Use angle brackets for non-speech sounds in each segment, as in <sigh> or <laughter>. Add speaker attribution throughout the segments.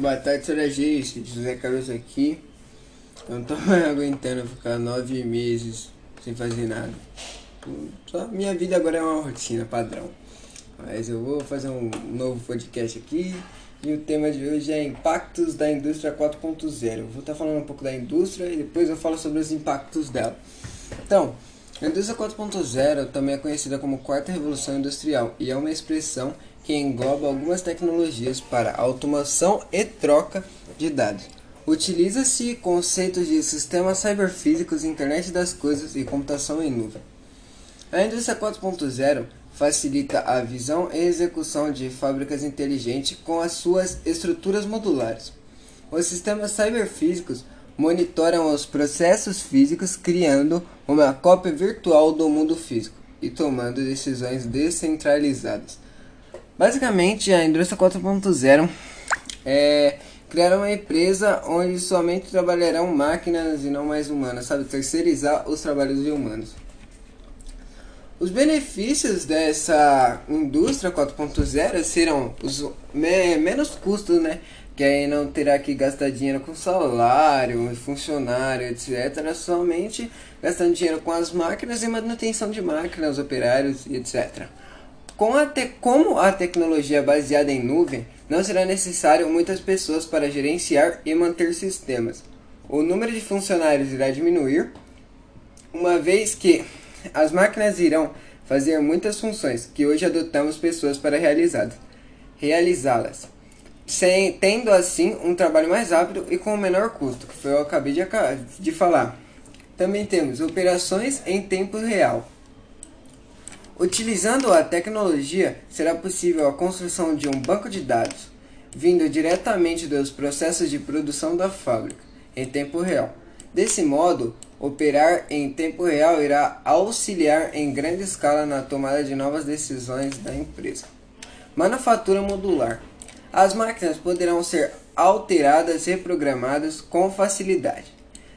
Speaker 1: Boa tarde, senhora Geice, José Carlos aqui. Eu não tô mais <laughs> aguentando ficar nove meses sem fazer nada. Só minha vida agora é uma rotina padrão. Mas eu vou fazer um novo podcast aqui e o tema de hoje é impactos da indústria 4.0. Vou estar falando um pouco da indústria e depois eu falo sobre os impactos dela. Então, a indústria 4.0 também é conhecida como quarta revolução industrial e é uma expressão que engloba algumas tecnologias para automação e troca de dados. Utiliza-se conceitos de sistemas cyberfísicos, internet das coisas e computação em nuvem. A indústria 4.0 facilita a visão e execução de fábricas inteligentes com as suas estruturas modulares. Os sistemas cyberfísicos monitoram os processos físicos, criando uma cópia virtual do mundo físico e tomando decisões descentralizadas. Basicamente, a indústria 4.0 é criar uma empresa onde somente trabalharão máquinas e não mais humanas, sabe? Terceirizar os trabalhos de humanos. Os benefícios dessa indústria 4.0 serão os me menos custos, né? Que aí não terá que gastar dinheiro com salário, funcionário, etc. Somente gastando dinheiro com as máquinas e manutenção de máquinas, operários e etc. Com a te como a tecnologia é baseada em nuvem, não será necessário muitas pessoas para gerenciar e manter sistemas. O número de funcionários irá diminuir, uma vez que as máquinas irão fazer muitas funções que hoje adotamos pessoas para realizá-las, realizá tendo assim um trabalho mais rápido e com menor custo, que foi o que eu acabei de, de falar. Também temos operações em tempo real. Utilizando a tecnologia, será possível a construção de um banco de dados, vindo diretamente dos processos de produção da fábrica, em tempo real. Desse modo, operar em tempo real irá auxiliar em grande escala na tomada de novas decisões da empresa. Manufatura modular. As máquinas poderão ser alteradas e reprogramadas com facilidade.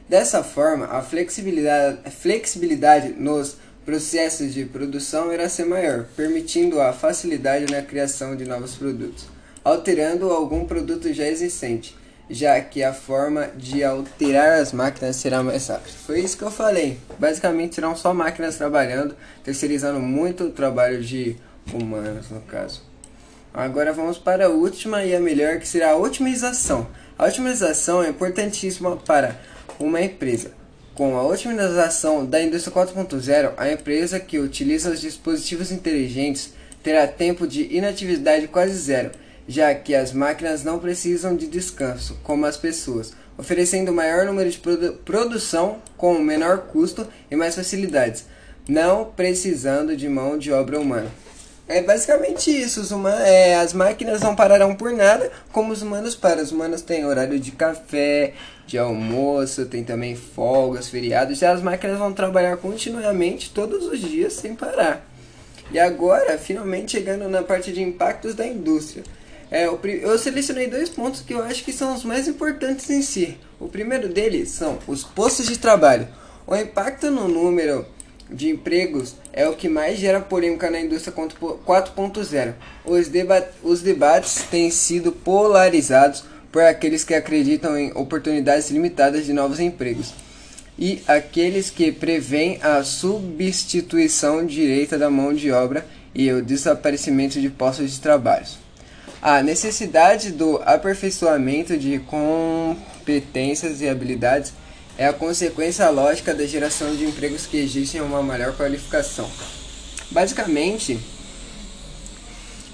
Speaker 1: Dessa forma, a flexibilidade, flexibilidade nos processos de produção irá ser maior, permitindo a facilidade na criação de novos produtos, alterando algum produto já existente, já que a forma de alterar as máquinas será mais rápida. Foi isso que eu falei. Basicamente serão só máquinas trabalhando, terceirizando muito o trabalho de humanos no caso. Agora vamos para a última e a melhor, que será a otimização. A otimização é importantíssima para uma empresa com a otimização da indústria 4.0, a empresa que utiliza os dispositivos inteligentes terá tempo de inatividade quase zero, já que as máquinas não precisam de descanso, como as pessoas, oferecendo maior número de produ produção com menor custo e mais facilidades, não precisando de mão de obra humana. É basicamente isso. Os é, as máquinas não pararão por nada, como os humanos param. Os humanos têm horário de café, de almoço, tem também folgas, feriados. E as máquinas vão trabalhar continuamente todos os dias sem parar. E agora, finalmente chegando na parte de impactos da indústria. É, eu selecionei dois pontos que eu acho que são os mais importantes em si. O primeiro deles são os postos de trabalho. O impacto no número de empregos é o que mais gera polêmica na indústria 4.0. Os, deba os debates têm sido polarizados por aqueles que acreditam em oportunidades limitadas de novos empregos e aqueles que preveem a substituição direta da mão de obra e o desaparecimento de postos de trabalho. A necessidade do aperfeiçoamento de competências e habilidades é a consequência lógica da geração de empregos que exigem uma maior qualificação. Basicamente,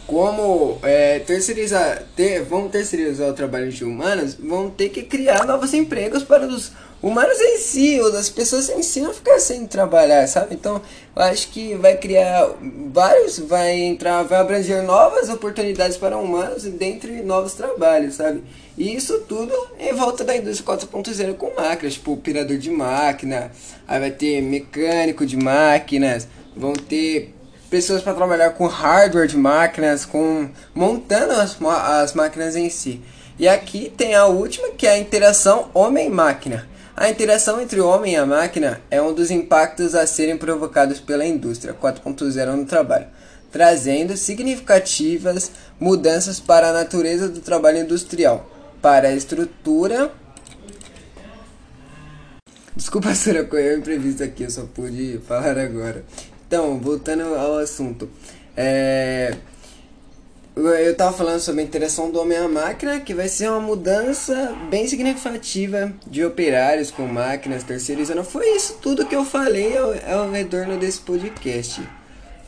Speaker 1: como é, terceirizar, ter, vão terceirizar o trabalho de humanos, vão ter que criar novos empregos para os humanos em si, ou das pessoas em si não ficar sem trabalhar, sabe? Então, eu acho que vai criar vários, vai entrar, vai abranger novas oportunidades para humanos dentre novos trabalhos, sabe? E isso tudo em volta da indústria 4.0 com máquinas, tipo operador de máquina, aí vai ter mecânico de máquinas, vão ter pessoas para trabalhar com hardware de máquinas, com montando as, as máquinas em si. E aqui tem a última que é a interação homem-máquina. A interação entre o homem e a máquina é um dos impactos a serem provocados pela indústria 4.0 no trabalho, trazendo significativas mudanças para a natureza do trabalho industrial. para a estrutura. Desculpa, <laughs> senhora, correu imprevisto aqui, eu só pude falar agora. Então, voltando ao assunto. É, eu estava falando sobre a interação do homem à máquina, que vai ser uma mudança bem significativa de operários com máquinas terceirizando. Foi isso tudo que eu falei ao, ao retorno desse podcast.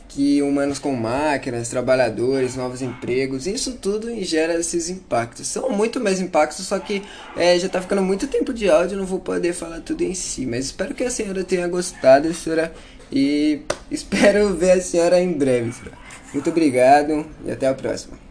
Speaker 1: Que humanos com máquinas, trabalhadores, novos empregos, isso tudo gera esses impactos. São muito mais impactos, só que é, já está ficando muito tempo de áudio, não vou poder falar tudo em si. Mas espero que a senhora tenha gostado, senhora, e <laughs> espero ver a senhora em breve. Muito obrigado e até a próxima.